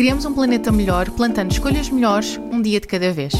Criamos um planeta melhor plantando escolhas melhores um dia de cada vez.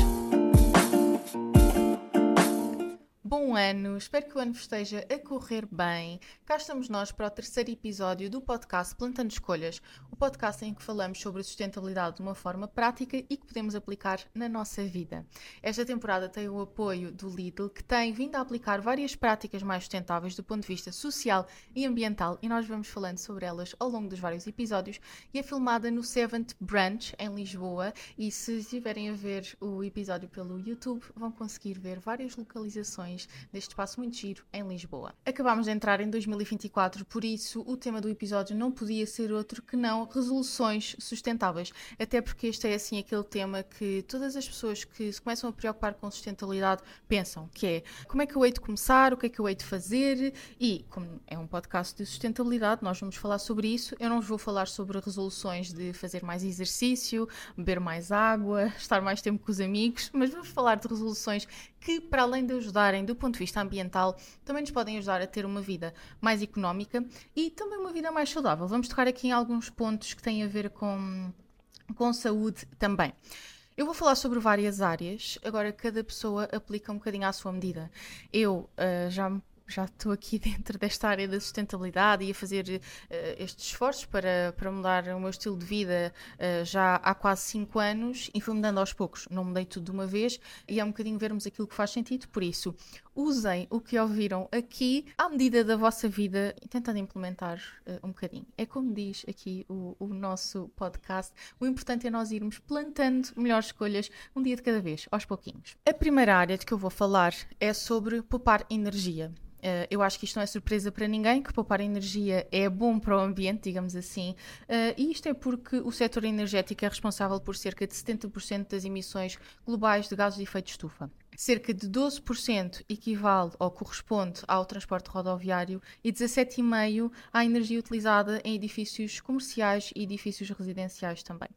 Ano, espero que o ano esteja a correr bem. Cá estamos nós para o terceiro episódio do podcast Plantando Escolhas, o podcast em que falamos sobre sustentabilidade de uma forma prática e que podemos aplicar na nossa vida. Esta temporada tem o apoio do Lidl, que tem vindo a aplicar várias práticas mais sustentáveis do ponto de vista social e ambiental, e nós vamos falando sobre elas ao longo dos vários episódios. E é filmada no Seventh Branch, em Lisboa, e se estiverem a ver o episódio pelo YouTube, vão conseguir ver várias localizações deste espaço muito giro em Lisboa. Acabámos de entrar em 2024, por isso o tema do episódio não podia ser outro que não resoluções sustentáveis, até porque este é assim aquele tema que todas as pessoas que se começam a preocupar com sustentabilidade pensam, que é como é que eu hei de começar, o que é que eu hei de fazer e como é um podcast de sustentabilidade, nós vamos falar sobre isso. Eu não vos vou falar sobre resoluções de fazer mais exercício, beber mais água, estar mais tempo com os amigos, mas vamos falar de resoluções que, para além de ajudarem do ponto de vista ambiental, também nos podem ajudar a ter uma vida mais económica e também uma vida mais saudável. Vamos tocar aqui em alguns pontos que têm a ver com, com saúde também. Eu vou falar sobre várias áreas, agora cada pessoa aplica um bocadinho à sua medida. Eu uh, já já estou aqui dentro desta área da sustentabilidade e a fazer uh, estes esforços para, para mudar o meu estilo de vida uh, já há quase 5 anos e fui mudando aos poucos. Não mudei tudo de uma vez e é um bocadinho vermos aquilo que faz sentido. Por isso, usem o que ouviram aqui à medida da vossa vida tentando implementar uh, um bocadinho. É como diz aqui o, o nosso podcast: o importante é nós irmos plantando melhores escolhas um dia de cada vez, aos pouquinhos. A primeira área de que eu vou falar é sobre poupar energia. Uh, eu acho que isto não é surpresa para ninguém, que poupar energia é bom para o ambiente, digamos assim, uh, e isto é porque o setor energético é responsável por cerca de 70% das emissões globais de gases de efeito de estufa. Cerca de 12% equivale ou corresponde ao transporte rodoviário e 17,5% à energia utilizada em edifícios comerciais e edifícios residenciais também.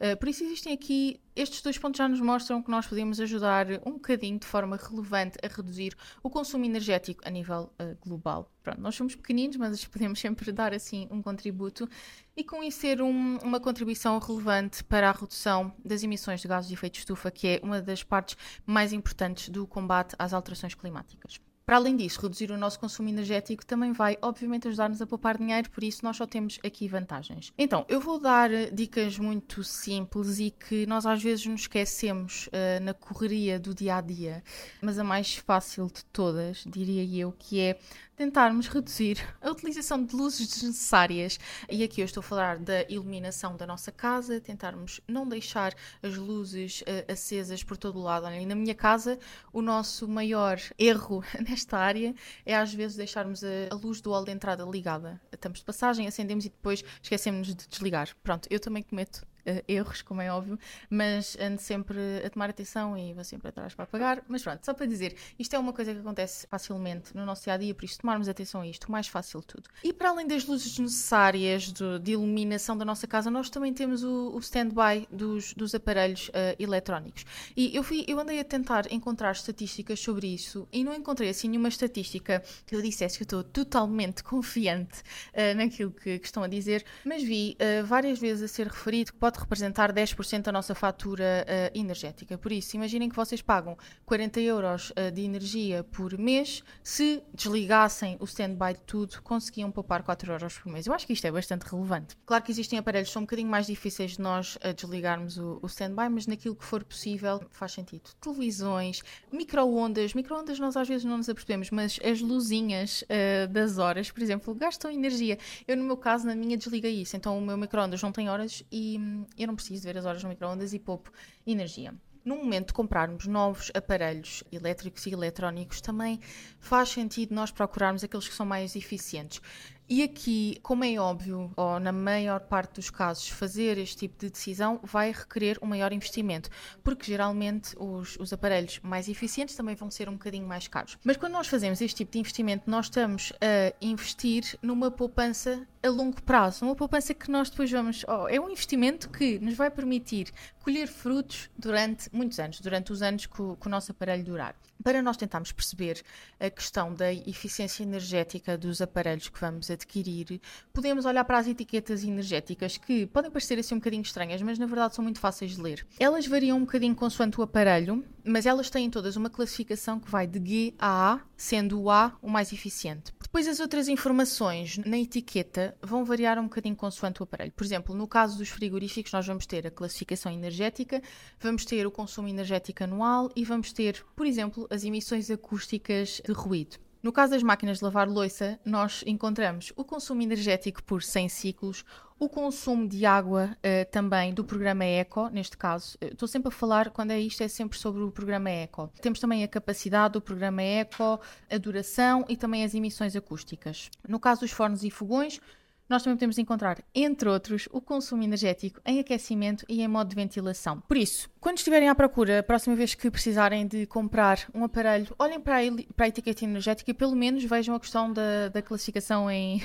Uh, por isso existem aqui, estes dois pontos já nos mostram que nós podemos ajudar um bocadinho de forma relevante a reduzir o consumo energético a nível uh, global. Pronto, nós somos pequeninos, mas podemos sempre dar assim um contributo e com isso ser um, uma contribuição relevante para a redução das emissões de gases de efeito de estufa, que é uma das partes mais importantes do combate às alterações climáticas. Para além disso, reduzir o nosso consumo energético também vai, obviamente, ajudar-nos a poupar dinheiro, por isso nós só temos aqui vantagens. Então, eu vou dar eh, dicas muito simples e que nós às vezes nos esquecemos uh, na correria do dia a dia, mas a mais fácil de todas, diria eu, que é tentarmos reduzir a utilização de luzes desnecessárias. E aqui eu estou a falar da iluminação da nossa casa, tentarmos não deixar as luzes uh, acesas por todo o lado. Olha, na minha casa, o nosso maior erro nesta área é às vezes deixarmos a, a luz do hall de entrada ligada. Estamos de passagem, acendemos e depois esquecemos de desligar. Pronto, eu também cometo uh, erros, como é óbvio, mas ando sempre a tomar atenção e vou sempre atrás para apagar. Mas pronto, só para dizer, isto é uma coisa que acontece facilmente no nosso dia a dia, por isso tomarmos atenção a isto, mais fácil tudo. E para além das luzes necessárias de, de iluminação da nossa casa, nós também temos o, o stand-by dos, dos aparelhos uh, eletrónicos. E eu, fui, eu andei a tentar encontrar estatísticas sobre isso e não encontrei assim nenhuma estatística que eu dissesse que eu estou totalmente confiante uh, naquilo que, que, estão a dizer, mas vi várias vezes a ser referido que pode pode representar 10% da nossa fatura uh, energética. Por isso, imaginem que vocês pagam 40 euros uh, de energia por mês, se desligassem o stand-by de tudo, conseguiam poupar 4 euros por mês. Eu acho que isto é bastante relevante. Claro que existem aparelhos que são um bocadinho mais difíceis de nós uh, desligarmos o, o stand-by, mas naquilo que for possível faz sentido. Televisões, micro-ondas, micro-ondas nós às vezes não nos apercebemos, mas as luzinhas das horas, por exemplo, gastam energia. Eu, no meu caso, na minha, desliguei isso. Então, o meu micro-ondas não tem horas e eu não preciso ver as horas no microondas e poupo energia. No momento de comprarmos novos aparelhos elétricos e eletrónicos, também faz sentido nós procurarmos aqueles que são mais eficientes. E aqui, como é óbvio, ou na maior parte dos casos, fazer este tipo de decisão vai requerer um maior investimento, porque geralmente os, os, aparelhos mais eficientes também vão ser um bocadinho mais caros. Mas quando nós fazemos este tipo de investimento, nós estamos a investir numa poupança a longo prazo, uma poupança que nós depois vamos. Oh, é um investimento que nos vai permitir colher frutos durante muitos anos, durante os anos que o, que o nosso aparelho durar. Para nós tentarmos perceber a questão da eficiência energética dos aparelhos que vamos adquirir, podemos olhar para as etiquetas energéticas que podem parecer assim um bocadinho estranhas, mas na verdade são muito fáceis de ler. Elas variam um bocadinho consoante o aparelho, mas elas têm todas uma classificação que vai de G a A, sendo o A o mais eficiente. Depois as outras informações na etiqueta vão variar um bocadinho consoante o aparelho. Por exemplo, no caso dos frigoríficos, nós vamos ter a classificação energética, vamos ter o consumo energético anual e vamos ter, por exemplo, as emissões acústicas de ruído. No caso das máquinas de lavar louça, nós encontramos o consumo energético por 100 ciclos, o consumo de água uh, também do programa Eco, neste caso. Estou sempre a falar, quando é isto, é sempre sobre o programa Eco. Temos também a capacidade do programa Eco, a duração e também as emissões acústicas. No caso dos fornos e fogões, nós também podemos encontrar, entre outros, o consumo energético em aquecimento e em modo de ventilação. Por isso, quando estiverem à procura, a próxima vez que precisarem de comprar um aparelho, olhem para a, para a etiqueta energética e pelo menos vejam a questão da, da classificação em, uh,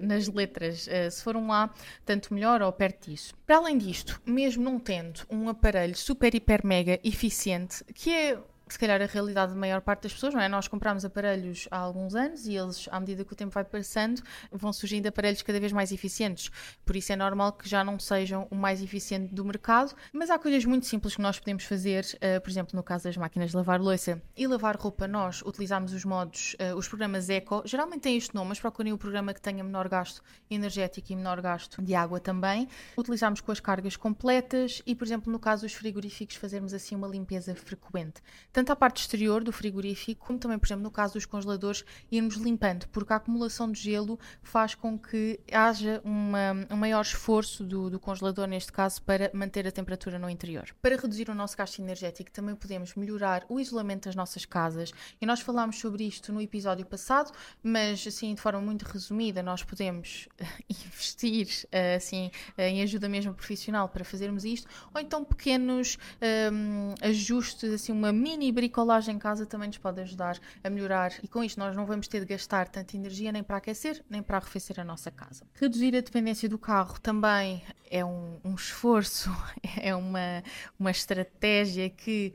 nas letras. Uh, se foram lá, tanto melhor ou perto disso. Para além disto, mesmo não tendo um aparelho super, hiper, mega eficiente, que é se calhar a realidade da maior parte das pessoas, não é? Nós compramos aparelhos há alguns anos e eles, à medida que o tempo vai passando, vão surgindo aparelhos cada vez mais eficientes. Por isso é normal que já não sejam o mais eficiente do mercado, mas há coisas muito simples que nós podemos fazer, uh, por exemplo, no caso das máquinas de lavar louça e lavar roupa, nós utilizamos os modos, uh, os programas Eco, geralmente tem este nome, mas procurem o programa que tenha menor gasto energético e menor gasto de água também. Utilizamos com as cargas completas e, por exemplo, no caso dos frigoríficos, fazermos assim uma limpeza frequente tanto a parte exterior do frigorífico, como também, por exemplo, no caso dos congeladores, irmos limpando, porque a acumulação de gelo faz com que haja uma, um maior esforço do, do congelador, neste caso, para manter a temperatura no interior. Para reduzir o nosso gasto energético, também podemos melhorar o isolamento das nossas casas, e nós falámos sobre isto no episódio passado, mas assim, de forma muito resumida, nós podemos investir assim, em ajuda mesmo profissional para fazermos isto, ou então pequenos um, ajustes, assim, uma mini e bricolagem em casa também nos pode ajudar a melhorar e com isto nós não vamos ter de gastar tanta energia nem para aquecer nem para arrefecer a nossa casa. Reduzir a dependência do carro também é um, um esforço, é uma, uma estratégia que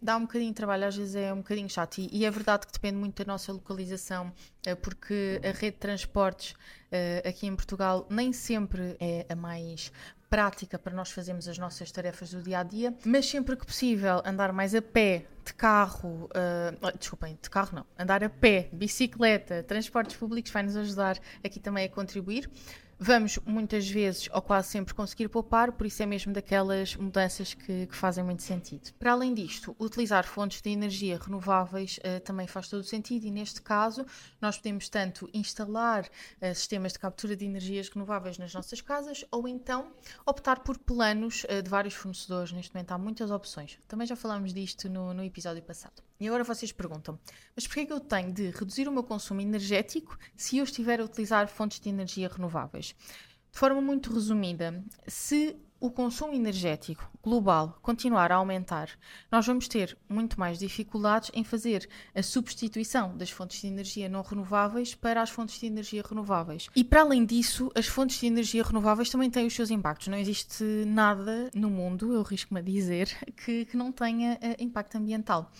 dá um bocadinho de trabalho, às vezes é um bocadinho chato. E, e, é verdade que depende muito da nossa localização, eh, porque a rede de transportes eh, aqui em Portugal nem sempre é a mais prática para nós fazermos as nossas tarefas do dia a dia, mas sempre que possível andar mais a pé, de carro, uh, desculpem, de carro não, andar a pé, bicicleta, transportes públicos vai nos ajudar aqui também a contribuir vamos muitas vezes ou quase sempre conseguir poupar, por isso é mesmo daquelas mudanças que, que fazem muito sentido. Para além disto, utilizar fontes de energia renováveis uh, também faz todo o sentido e neste caso nós podemos tanto instalar uh, sistemas de captura de energias renováveis nas nossas casas ou então optar por planos uh, de vários fornecedores. Neste momento há muitas opções. Também já falámos disto no, no episódio passado. E agora vocês perguntam, mas porquê que eu tenho de reduzir o meu consumo energético se eu estiver a utilizar fontes de energia renováveis? De forma muito resumida, se o consumo energético global continuar a aumentar, nós vamos ter muito mais dificuldades em fazer a substituição das fontes de energia não renováveis para as fontes de energia renováveis. E para além disso, as fontes de energia renováveis também têm os seus impactos. Não existe nada no mundo, eu risco-me a dizer, que, que não tenha uh, impacto ambiental.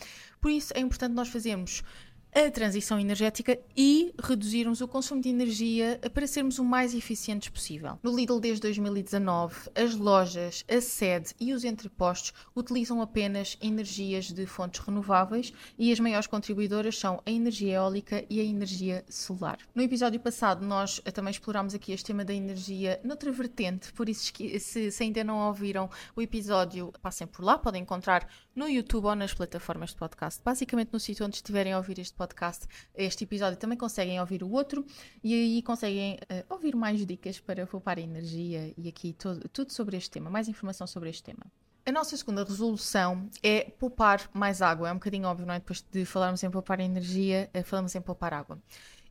Por isso é importante nós fazermos a transição energética e reduzirmos o consumo de energia para sermos o mais eficientes possível. No Lidl, desde 2019, as lojas, a sede e os entrepostos utilizam apenas energias de fontes renováveis e as maiores contribuidoras são a energia eólica e a energia solar. No episódio passado, nós também explorámos aqui este tema da energia noutra vertente, por isso, se, se ainda não ouviram o episódio, passem por lá, podem encontrar no YouTube ou nas plataformas de podcast. Basicamente, no sítio onde estiverem a ouvir este podcast, este episódio, também conseguem ouvir o outro e aí conseguem uh, ouvir mais dicas para poupar energia e aqui todo, tudo sobre este tema, mais informação sobre este tema. A nossa segunda resolução é poupar mais água. É um bocadinho óbvio, não é? Depois de falarmos em poupar energia, uh, falamos em poupar água.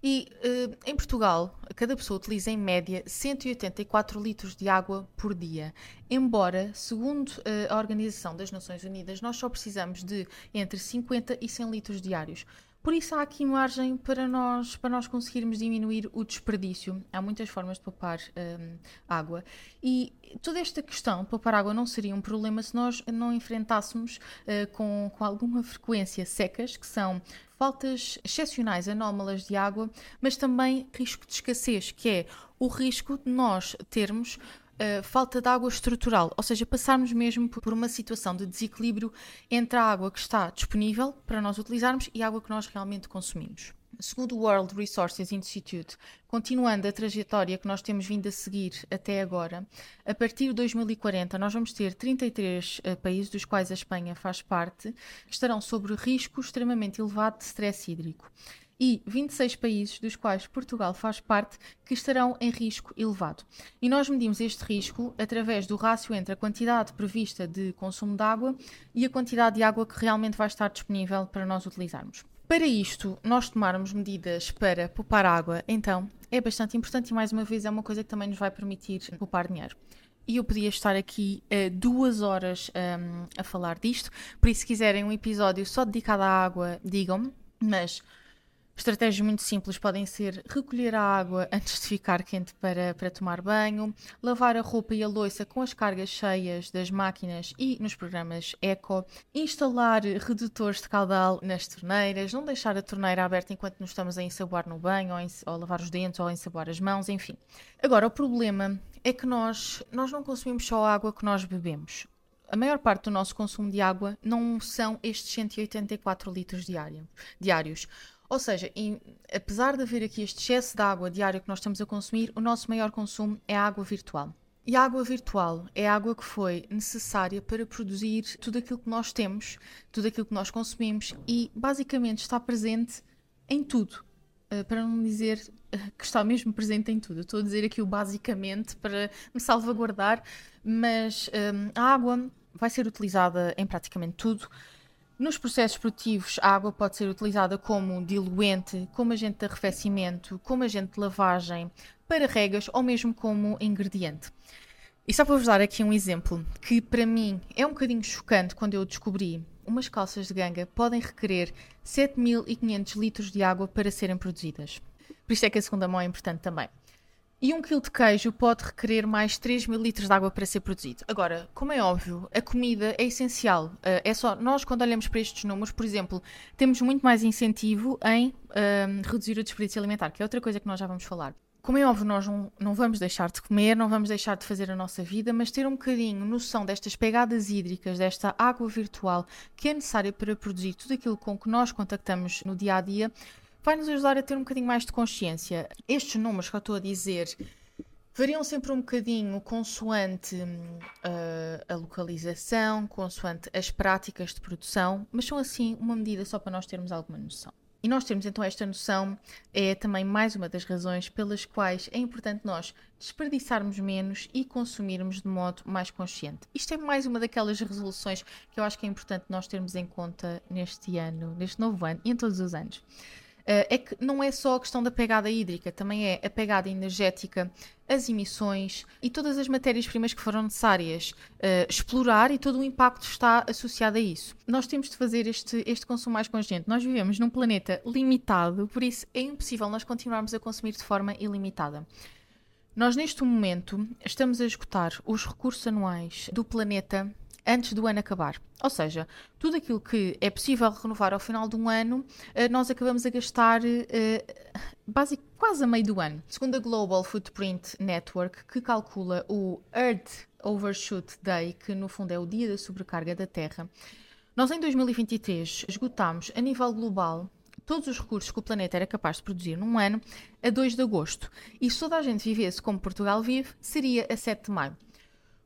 E uh, em Portugal, cada pessoa utiliza em média 184 litros de água por dia. Embora, segundo uh, a Organização das Nações Unidas, nós só precisamos de entre 50 e 100 litros diários. Por isso há aqui margem para nós, para nós conseguirmos diminuir o desperdício. Há muitas formas de poupar um, água. E toda esta questão de poupar água não seria um problema se nós não enfrentássemos uh, com, com alguma frequência secas, que são faltas excepcionais, anómalas de água, mas também risco de escassez, que é o risco de nós termos Uh, falta de água estrutural, ou seja, passarmos mesmo por uma situação de desequilíbrio entre a água que está disponível para nós utilizarmos e a água que nós realmente consumimos. Segundo o World Resources Institute, continuando a trajetória que nós temos vindo a seguir até agora, a partir de 2040 nós vamos ter 33 uh, eh, países, dos quais a Espanha faz parte, que estarão sob risco extremamente elevado de stress hídrico e 26 países, dos quais Portugal faz parte, que estarão em risco elevado. E nós medimos este risco através do rácio entre a quantidade prevista de consumo de água e a quantidade de água que realmente vai estar disponível para nós utilizarmos. Para isto, nós tomarmos medidas para poupar água, então, é bastante importante e, mais uma vez, é uma coisa que também nos vai permitir poupar dinheiro e eu podia estar aqui uh, duas horas um, a falar disto. Por isso, se quiserem um episódio só dedicado à água, digam-me. Mas Estratégias muito simples podem ser recolher a água antes de ficar quente para, para tomar banho, lavar a roupa e a louça com as cargas cheias das máquinas e nos programas Eco, instalar redutores de caudal nas torneiras, não deixar a torneira aberta enquanto nos estamos a ensaboar no banho ou, ou a lavar os dentes ou a ensaboar as mãos, enfim. Agora, o problema é que nós, nós não consumimos só a água que nós bebemos a maior parte do nosso consumo de água não são estes 184 litros diário, diários. Ou seja, em, apesar de haver aqui este excesso de água diária que nós estamos a consumir, o nosso maior consumo é a água virtual. E a água virtual é a água que foi necessária para produzir tudo aquilo que nós temos, tudo aquilo que nós consumimos e basicamente está presente em tudo. Uh, para não dizer uh, que está mesmo presente em tudo. Estou a dizer aqui o basicamente para me salvaguardar, mas um, a água vai ser utilizada em praticamente tudo. Nos processos produtivos, a água pode ser utilizada como diluente, como agente de arrefecimento, como agente de lavagem, para regas ou mesmo como ingrediente. E só para vos dar aqui um exemplo que para mim é um bocadinho chocante quando eu descobri, umas calças de ganga podem requerer 7.500 litros de água para serem produzidas. Por isso é que a segunda mão é importante também. E um quilo de queijo pode requerer mais 3 mil litros de água para ser produzido. Agora, como é óbvio, a comida é essencial. Uh, é só nós, quando olhamos para estes números, por exemplo, temos muito mais incentivo em uh, reduzir o desperdício alimentar, que é outra coisa que nós já vamos falar. Como é óbvio, nós não, não vamos deixar de comer, não vamos deixar de fazer a nossa vida, mas ter um bocadinho noção destas pegadas hídricas, desta água virtual que é necessária para produzir tudo aquilo com que nós contactamos no dia a dia, vai nos ajudar a ter um bocadinho mais de consciência. Estes números que eu estou a dizer variam sempre um bocadinho consoante uh, a localização, consoante as práticas de produção, mas são assim uma medida só para nós termos alguma noção. E nós termos então esta noção é também mais uma das razões pelas quais é importante nós desperdiçarmos menos e consumirmos de modo mais consciente. Isto é mais uma daquelas resoluções que eu acho que é importante nós termos em conta neste ano, neste novo ano e em todos os anos. Eh, é que não é só a questão da pegada hídrica, também é a pegada energética, as emissões e todas as matérias-primas que foram necessárias uh, explorar e todo o impacto está associado a isso. Nós temos de fazer este, este consumo mais consciente. Nós vivemos num planeta limitado, por isso é impossível nós continuarmos a consumir de forma ilimitada. Nós, neste momento, estamos a esgotar os recursos anuais do planeta antes do ano acabar. Ou seja, tudo aquilo que é possível renovar ao final de um ano, eh, nós acabamos a gastar uh, quase a meio do ano. Segundo a Global Footprint Network, que calcula o Earth Overshoot Day, que no fundo é o dia da sobrecarga da Terra, nós em 2023 esgotámos a nível global todos os recursos que o planeta era capaz de produzir num ano a 2 de agosto. E se toda a gente vivesse como Portugal vive, seria a 7 de maio.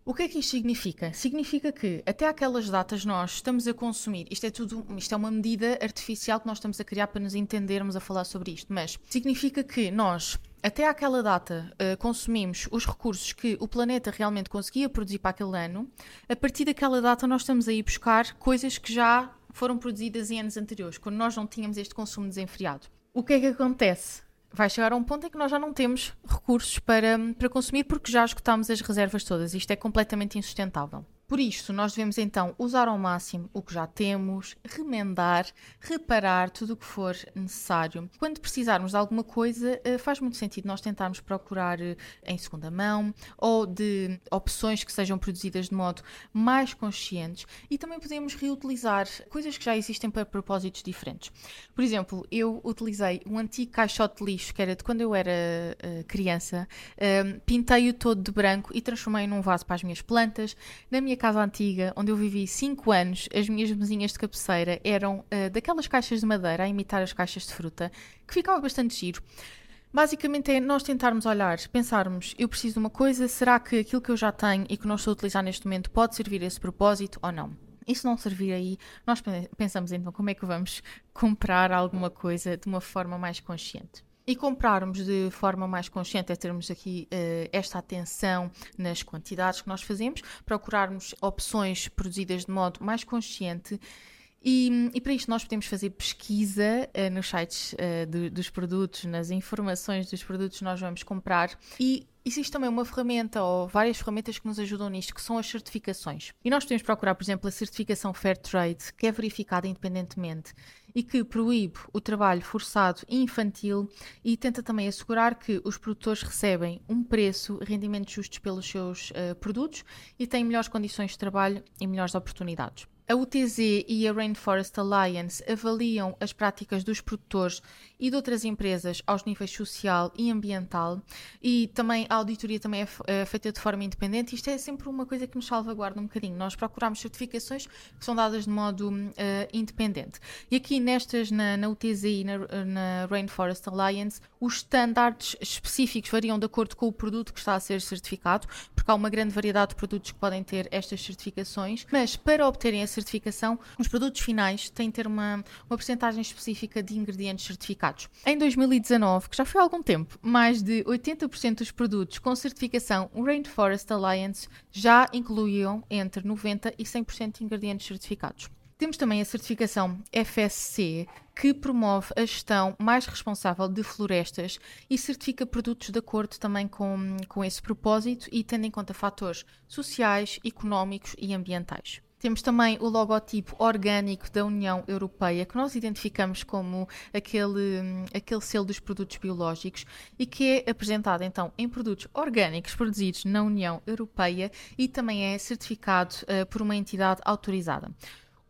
O que é que isto significa? Significa que até aquelas datas nós estamos a consumir, isto é tudo, isto é uma medida artificial que nós estamos a criar para nos entendermos a falar sobre isto, mas significa que nós até aquela data uh, consumimos os recursos que o planeta realmente conseguia produzir para aquele ano, a partir daquela data nós estamos a ir buscar coisas que já foram produzidas em anos anteriores, quando nós não tínhamos este consumo desenfreado. O que é que acontece? Vai chegar a um ponto em que nós já não temos recursos para, para consumir porque já esgotámos as reservas todas. Isto é completamente insustentável. Por isto, nós devemos então usar ao máximo o que já temos, remendar, reparar tudo o que for necessário. Quando precisarmos de alguma coisa, eh, faz muito sentido nós tentarmos procurar eh, em segunda mão ou de opções que sejam produzidas de modo mais conscientes e também podemos reutilizar coisas que já existem para propósitos diferentes. Por exemplo, eu utilizei um antigo caixote de lixo que era de quando eu era uh, criança, pintei-o todo de branco e transformei num vaso para as minhas plantas. Na minha casa antiga, onde eu vivi 5 anos, as minhas mesinhas de cabeceira eram uh, daquelas caixas de madeira a imitar as caixas de fruta, que ficava bastante giro. Basicamente é nós tentarmos olhar, pensarmos, eu preciso de uma coisa, será que aquilo que eu já tenho e que não estou a utilizar neste momento pode servir a esse propósito ou não? E se não servir aí, nós pensamos então como é que vamos comprar alguma coisa de uma forma mais consciente e comprarmos de forma mais consciente, é termos aqui uh, esta atenção nas quantidades que nós fazemos, procurarmos opções produzidas de modo mais consciente. E, e para isto nós podemos fazer pesquisa uh, nos sites uh, de, dos produtos, nas informações dos produtos que nós vamos comprar e Existe também uma ferramenta ou várias ferramentas que nos ajudam nisto, que são as certificações. E nós podemos procurar, por exemplo, a certificação Fairtrade, que é verificada independentemente e que proíbe o trabalho forçado e infantil e tenta também assegurar que os produtores recebem um preço, rendimentos justos pelos seus uh, produtos e têm melhores condições de trabalho e melhores oportunidades. A UTZ e a Rainforest Alliance avaliam as práticas dos produtores e de outras empresas aos níveis social e ambiental e também a auditoria também é, é feita de forma independente. Isto é sempre uma coisa que nos salvaguarda um bocadinho. Nós procuramos certificações que são dadas de modo uh, independente. E aqui nestas, na, na UTZ e na, na Rainforest Alliance, os estándares específicos variam de acordo com o produto que está a ser certificado, porque há uma grande variedade de produtos que podem ter estas certificações, mas para obterem a certificação, os produtos finais têm de ter uma, uma porcentagem específica de ingredientes certificados. Em 2019, que já foi há algum tempo, mais de 80% dos produtos com certificação Rainforest Alliance já incluíam entre 90% e 100% de ingredientes certificados. Temos também a certificação FSC, que promove a gestão mais responsável de florestas e certifica produtos de acordo também com, com esse propósito e tendo em conta fatores sociais, económicos e ambientais. Temos também o logotipo orgânico da União Europeia, que nós identificamos como aquele, aquele selo dos produtos biológicos e que é apresentado então em produtos orgânicos produzidos na União Europeia e também é certificado uh, por uma entidade autorizada.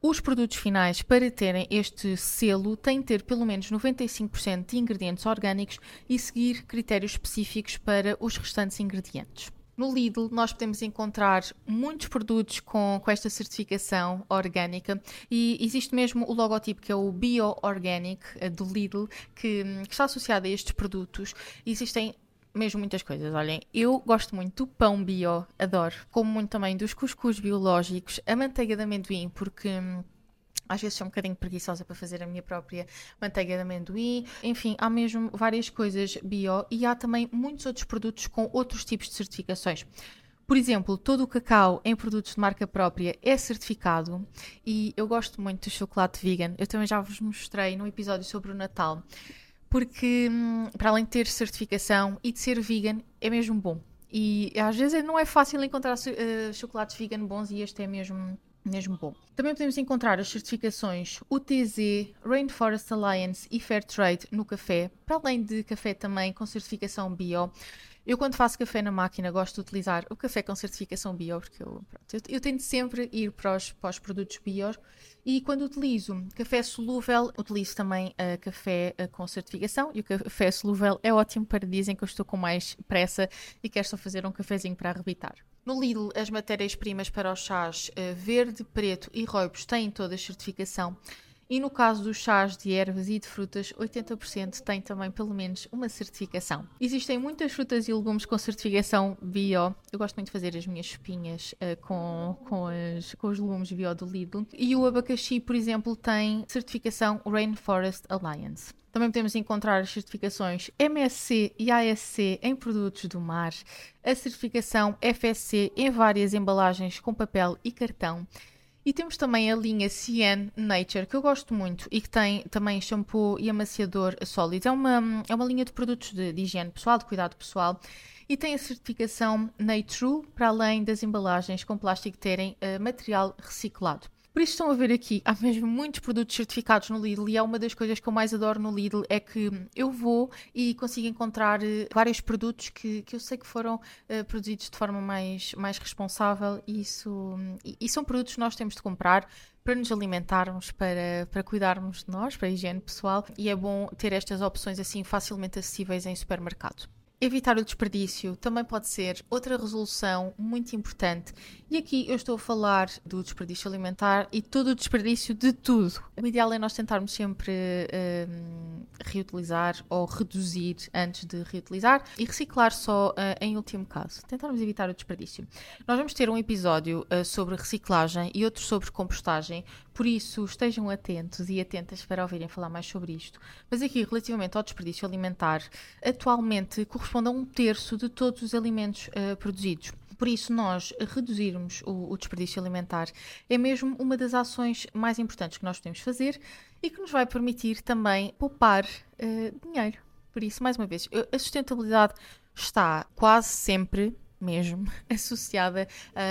Os produtos finais, para terem este selo, têm de ter pelo menos 95% de ingredientes orgânicos e seguir critérios específicos para os restantes ingredientes. No Lidl, nós podemos encontrar muitos produtos com, com esta certificação orgânica e existe mesmo o logotipo que é o Bio Organic eh, do Lidl, que, que está associado a estes produtos. Existem mesmo muitas coisas. Olhem, eu gosto muito do pão bio, adoro. Como muito também dos cuscuz biológicos, a manteiga de amendoim, porque hum, às vezes sou um bocadinho preguiçosa para fazer a minha própria manteiga de amendoim. Enfim, há mesmo várias coisas bio e há também muitos outros produtos com outros tipos de certificações. Por exemplo, todo o cacau em produtos de marca própria é certificado e eu gosto muito do chocolate vegan. Eu também já vos mostrei no episódio sobre o Natal, porque hum, para além de ter certificação e de ser vegan, é mesmo bom. E às vezes não é fácil encontrar uh, chocolates vegan bons e este é mesmo mesmo bom. Também podemos encontrar as certificações UTZ, Rainforest Alliance e Fairtrade no café, para além de café também com certificação bio. Eu, quando faço café na máquina, gosto de utilizar o café com certificação bio, porque eu, pronto, eu, eu tento sempre ir para os, para os produtos bio. E quando utilizo café solúvel, utilizo também uh, café uh, com certificação. E o café solúvel é ótimo para dizem que eu estou com mais pressa e quero só fazer um cafezinho para arrebitar. No Lidl, as matérias-primas para os chás uh, verde, preto e roibos têm toda a certificação. E no caso dos chás de ervas e de frutas, 80% têm também pelo menos uma certificação. Existem muitas frutas e legumes com certificação bio. Eu gosto muito de fazer as minhas espinhas uh, com, com, as, com os legumes bio do Lidl. E o abacaxi, por exemplo, tem certificação Rainforest Alliance. Também podemos encontrar as certificações MSC e ASC em produtos do mar, a certificação FSC em várias embalagens com papel e cartão. E temos também a linha CN Nature, que eu gosto muito e que tem também shampoo e amaciador sólido. É uma, é uma linha de produtos de, de higiene pessoal, de cuidado pessoal e tem a certificação NATRU, para além das embalagens com plástico terem uh, material reciclado. Por isso estão a ver aqui, há mesmo muitos produtos certificados no Lidl e é uma das coisas que eu mais adoro no Lidl é que eu vou e consigo encontrar uh, vários produtos que, que eu sei que foram uh, produzidos de forma mais, mais responsável e, isso, e, e são produtos que nós temos de comprar para nos alimentarmos, para, para cuidarmos de nós, para a higiene pessoal e é bom ter estas opções assim facilmente acessíveis em supermercado. Evitar o desperdício também pode ser outra resolução muito importante. E aqui eu estou a falar do desperdício alimentar e todo o desperdício de tudo. O ideal é nós tentarmos sempre um, reutilizar ou reduzir antes de reutilizar e reciclar só uh, em último caso. Tentarmos evitar o desperdício. Nós vamos ter um episódio uh, sobre reciclagem e outro sobre compostagem, por isso estejam atentos e atentas para ouvirem falar mais sobre isto. Mas aqui, relativamente ao desperdício alimentar, atualmente corresponde corresponde a um terço de todos os alimentos uh, produzidos. Por isso, nós reduzirmos o, o, desperdício alimentar é mesmo uma das ações mais importantes que nós podemos fazer e que nos vai permitir também poupar uh, dinheiro. Por isso, mais uma vez, a sustentabilidade está quase sempre mesmo associada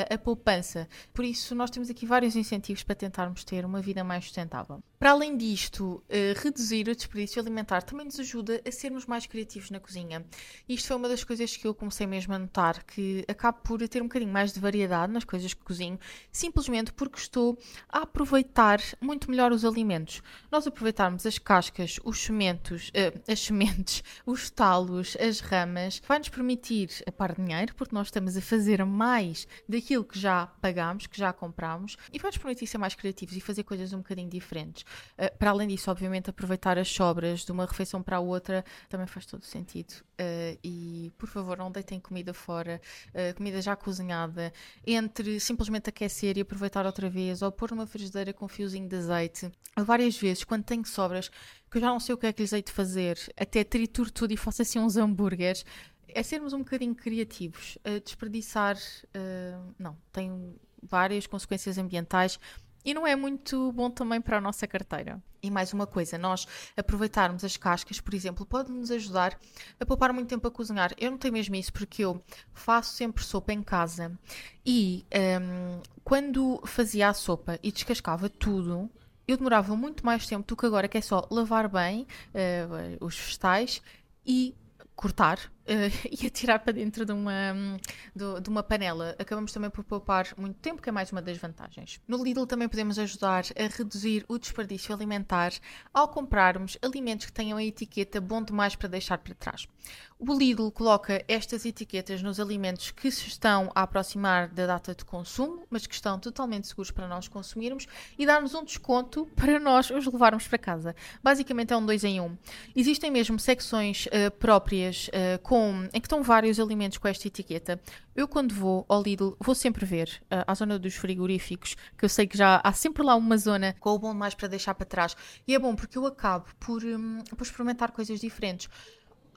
à poupança. Por isso, nós temos aqui vários incentivos para tentarmos ter uma vida mais sustentável. Para além disto, uh, reduzir o desperdício alimentar também nos ajuda a sermos mais criativos na cozinha. Isto foi uma das coisas que eu comecei mesmo a notar, que acabo por ter um bocadinho mais de variedade nas coisas que cozinho, simplesmente porque estou a aproveitar muito melhor os alimentos. Nós aproveitarmos as cascas, os sementos, uh, as sementes, os talos, as ramas, vai-nos permitir a par dinheiro, porque nós estamos a fazer mais daquilo que já pagámos, que já compramos, e vai-nos permitir ser mais criativos e fazer coisas um bocadinho diferentes. Uh, para além disso, obviamente, aproveitar as sobras de uma refeição para a outra também faz todo sentido. Uh, e, por favor, não deitem comida fora, uh, comida já cozinhada, entre simplesmente aquecer e aproveitar outra vez, ou pôr numa frigideira com um fiozinho de azeite. Várias vezes, quando tenho sobras, que eu já não sei o que é que lhes hei de fazer, até trituro tudo e faço assim uns hambúrgueres, é sermos um bocadinho criativos. Uh, desperdiçar, uh, não, tem várias consequências ambientais e não é muito bom também para a nossa carteira. E mais uma coisa, nós aproveitarmos as cascas, por exemplo, pode nos ajudar a poupar muito tempo a cozinhar. Eu não tenho mesmo isso porque eu faço sempre sopa em casa e um, quando fazia a sopa e descascava tudo, eu demorava muito mais tempo do que agora, que é só lavar bem uh, os vegetais e cortar uh, e atirar para dentro de uma, de, de, uma panela. Acabamos também por poupar muito tempo, que é mais uma das vantagens. No Lidl também podemos ajudar a reduzir o desperdício alimentar ao comprarmos alimentos que tenham a etiqueta bom demais para deixar para trás. O Lidl coloca estas etiquetas nos alimentos que se estão a aproximar da data de consumo, mas que estão totalmente seguros para nós consumirmos e dá-nos um desconto para nós os levarmos para casa. Basicamente é um dois em um. Existem mesmo secções uh, próprias uh, com com, em que estão vários alimentos com esta etiqueta. Eu, quando vou ao Lidl, vou sempre ver uh, à zona dos frigoríficos, que eu sei que já há sempre lá uma zona com o bom mais para deixar para trás. E é bom porque eu acabo por, um, por experimentar coisas diferentes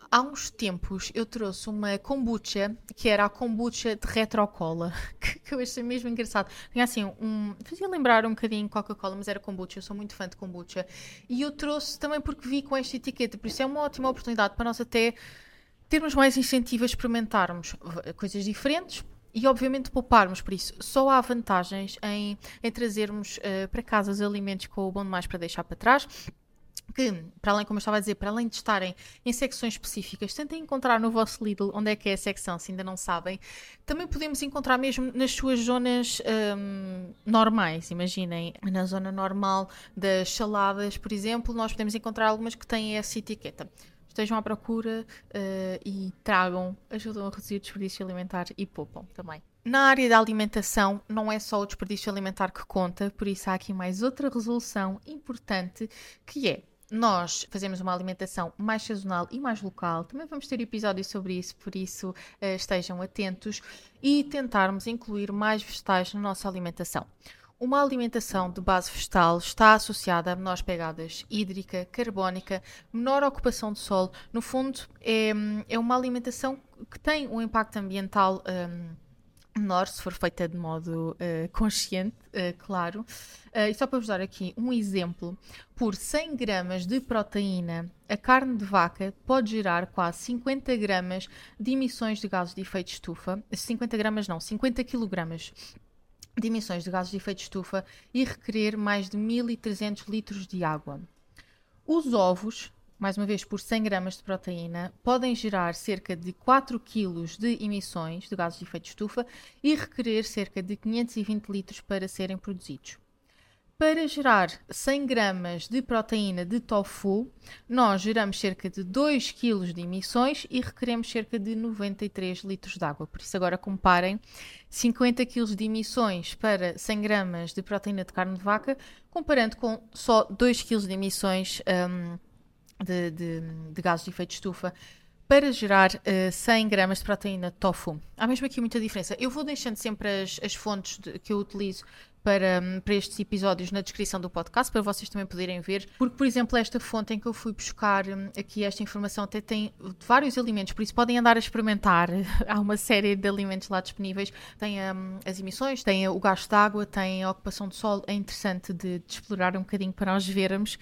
há uns tempos eu trouxe uma kombucha, que era a kombucha de retrocola, que, que eu achei mesmo engraçado. Tinha assim um. fazia lembrar um bocadinho Coca-Cola, mas era kombucha, eu sou muito fã de kombucha. E eu trouxe também porque vi com esta etiqueta, por isso é uma ótima oportunidade para nós até termos mais incentivo a experimentarmos coisas diferentes e obviamente pouparmos por isso. Só há vantagens em, em trazermos uh, para casa os alimentos com o bom demais para deixar para trás. Que, para além, como eu estava a dizer, para além de estarem em secções específicas, tentem encontrar no vosso Lidl onde é que é a secção, se ainda não sabem. Também podemos encontrar mesmo nas suas zonas um, normais. Imaginem, na zona normal das saladas, por exemplo, nós podemos encontrar algumas que têm essa etiqueta estejam à procura uh, e tragam, ajudam a reduzir o desperdício alimentar e poupam também. Na área da alimentação, não é só o desperdício alimentar que conta, por isso há aqui mais outra resolução importante que é nós fazemos uma alimentação mais sazonal e mais local. Também vamos ter episódios sobre isso, por isso uh, estejam atentos e tentarmos incluir mais vegetais na nossa alimentação. Uma alimentação de base vegetal está associada a menores pegadas hídrica, carbónica, menor ocupação de solo. No fundo, é, é uma alimentação que tem um impacto ambiental um, menor, se for feita de modo uh, consciente, uh, claro. Uh, e só para vos dar aqui um exemplo, por 100 gramas de proteína, a carne de vaca pode gerar quase 50 gramas de emissões de gases de efeito de estufa. 50 gramas não, 50 quilogramas de emissões de gases de efeito de estufa e requerer mais de 1300 litros de água. Os ovos mais uma vez por 100 gramas de proteína, podem gerar cerca de 4 kg de emissões de gases de efeito de estufa e requerer cerca de 520 litros para serem produzidos. Para gerar 100 gramas de proteína de tofu, nós geramos cerca de 2 kg de emissões e requeremos cerca de 93 litros de água. Por isso, agora comparem 50 kg de emissões para 100 gramas de proteína de carne de vaca, comparando com só 2 kg de emissões. Um, de, de, de gases de efeito de estufa para gerar uh, eh, 100 gramas de proteína de tofu. Há mesmo aqui muita diferença. Eu vou deixando sempre as, as fontes de, que eu utilizo para, um, para estes episódios na descrição do podcast, para vocês também poderem ver. Porque, por exemplo, esta fonte em que eu fui buscar um, aqui esta informação até tem vários alimentos, por isso podem andar a experimentar. Há uma série de alimentos lá disponíveis. Tem um, as emissões, tem o gasto de água, tem a ocupação do solo. É interessante de, de explorar um bocadinho para nós vermos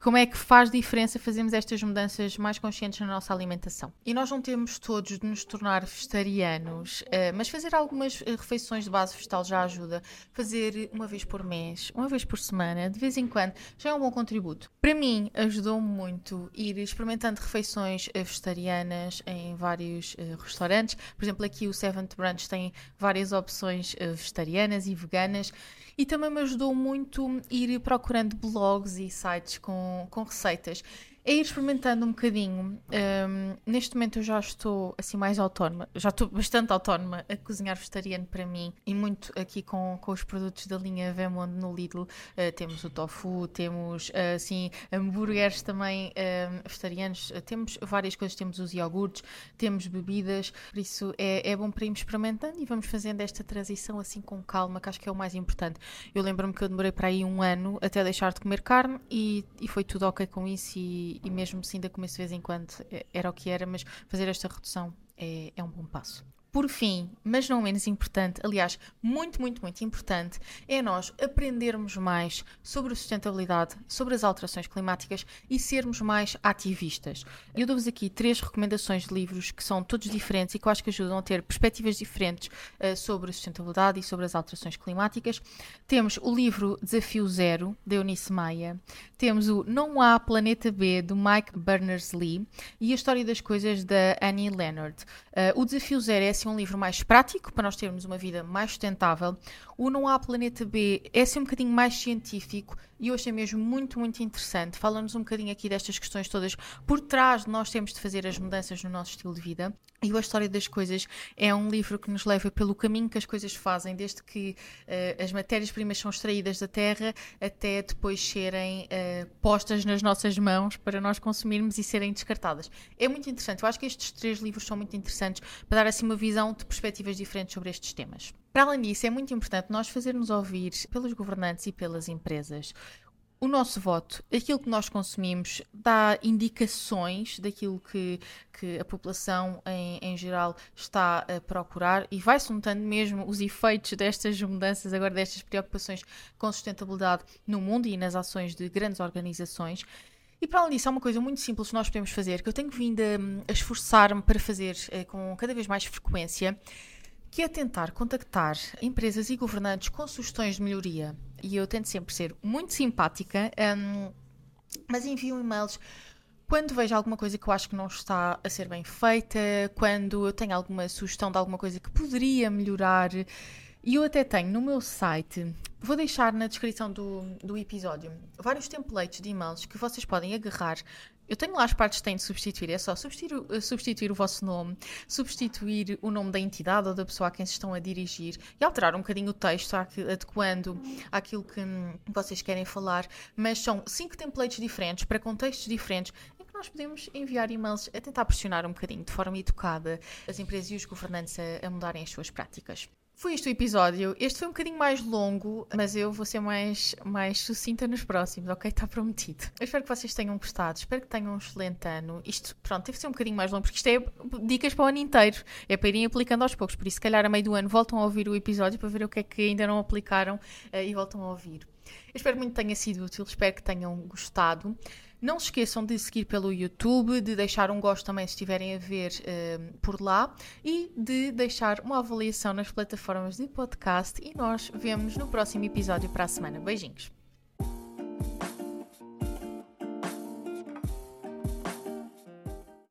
como é que faz diferença fazermos estas mudanças mais conscientes na nossa alimentação. E nós não temos todos de nos tornar vegetarianos, eh, mas fazer algumas eh, refeições de base vegetal já ajuda. Fazer uma vez por mês, uma vez por semana, de vez em quando, já é um bom contributo. Para mim, ajudou muito ir experimentando refeições eh, vegetarianas em vários restaurantes. Por exemplo, aqui o Seventh Brunch tem várias opções vegetarianas e veganas e também me ajudou muito ir procurando blogs e sites com, com receitas é ir experimentando um bocadinho. Um, neste momento eu já estou assim mais autónoma, já estou bastante autónoma a cozinhar vegetariano para mim e muito aqui com, com os produtos da linha Vemond no Lidl. Uh, temos o tofu, temos uh, assim hambúrgueres também uh, vegetarianos, temos várias coisas, temos os iogurtes, temos bebidas, por isso é, é bom para irmos experimentando e vamos fazendo esta transição assim com calma, que acho que é o mais importante. Eu lembro-me que eu demorei para aí um ano até deixar de comer carne e, e foi tudo ok com isso e e, mesmo se ainda começo de vez em quando eh, era o que era, mas fazer esta redução é, é um bom passo. Por fim, mas não menos importante, aliás, muito, muito, muito importante, é nós aprendermos mais sobre a sustentabilidade, sobre as alterações climáticas e sermos mais ativistas. Eu dou-vos aqui três recomendações de livros que são todos diferentes e que eu acho que ajudam a ter perspectivas diferentes uh, sobre a sustentabilidade e sobre as alterações climáticas. Temos o livro Desafio Zero, de Eunice Maia. Temos o Não Há Planeta B, do Mike Berners-Lee. E a História das Coisas, da Annie Leonard. Uh, o Desafio Zero é assim um livro mais prático para nós termos uma vida mais sustentável. O Não Há Planeta B é assim um bocadinho mais científico e eu achei mesmo muito, muito interessante. Fala-nos um bocadinho aqui destas questões todas por trás de nós termos de fazer as mudanças no nosso estilo de vida. E a História das Coisas é um livro que nos leva pelo caminho que as coisas fazem, desde que uh, as matérias-primas são extraídas da terra até depois serem uh, postas nas nossas mãos para nós consumirmos e serem descartadas. É muito interessante. Eu acho que estes três livros são muito interessantes para dar assim uma visão de perspectivas diferentes sobre estes temas. Para além disso, é muito importante nós fazermos ouvir pelos governantes e pelas empresas o nosso voto, aquilo que nós consumimos, dá indicações daquilo que, que a população em, em geral está a procurar e vai-se notando mesmo os efeitos destas mudanças, agora destas preocupações com sustentabilidade no mundo e nas ações de grandes organizações. E para além disso, há uma coisa muito simples que nós podemos fazer, que eu tenho vindo a, a esforçar-me para fazer eh, com cada vez mais frequência, que é tentar contactar empresas e governantes com sugestões de melhoria. E eu tento sempre ser muito simpática, um, mas envio e-mails quando vejo alguma coisa que eu acho que não está a ser bem feita, quando eu tenho alguma sugestão de alguma coisa que poderia melhorar. E eu até tenho no meu site, vou deixar na descrição do, do episódio, vários templates de e-mails que vocês podem agarrar eu tenho lá as partes que têm de substituir, é só substituir, eh, substituir o vosso nome, substituir o nome da entidade ou da pessoa a quem se estão a dirigir e alterar um bocadinho o texto, adequando àquilo que vocês querem falar. Mas são cinco templates diferentes para contextos diferentes em que nós podemos enviar e-mails a tentar pressionar um bocadinho de forma educada as empresas e os governantes a, a mudarem as suas práticas. Foi este o episódio. Este foi um bocadinho mais longo, mas eu vou ser mais, mais sucinta nos próximos, ok? Está prometido. Eu espero que vocês tenham gostado, espero que tenham um excelente ano. Isto, pronto, teve ser um bocadinho mais longo, porque isto é dicas para o ano inteiro. É para irem aplicando aos poucos. Por isso, se calhar, a meio do ano, voltam a ouvir o episódio para ver o que é que ainda não aplicaram uh, e voltam a ouvir. Eu espero muito que tenha sido útil, espero que tenham gostado. Não se esqueçam de seguir pelo YouTube, de deixar um gosto também se estiverem a ver uh, por lá e de deixar uma avaliação nas plataformas de podcast. E nós vemos no próximo episódio para a semana. Beijinhos.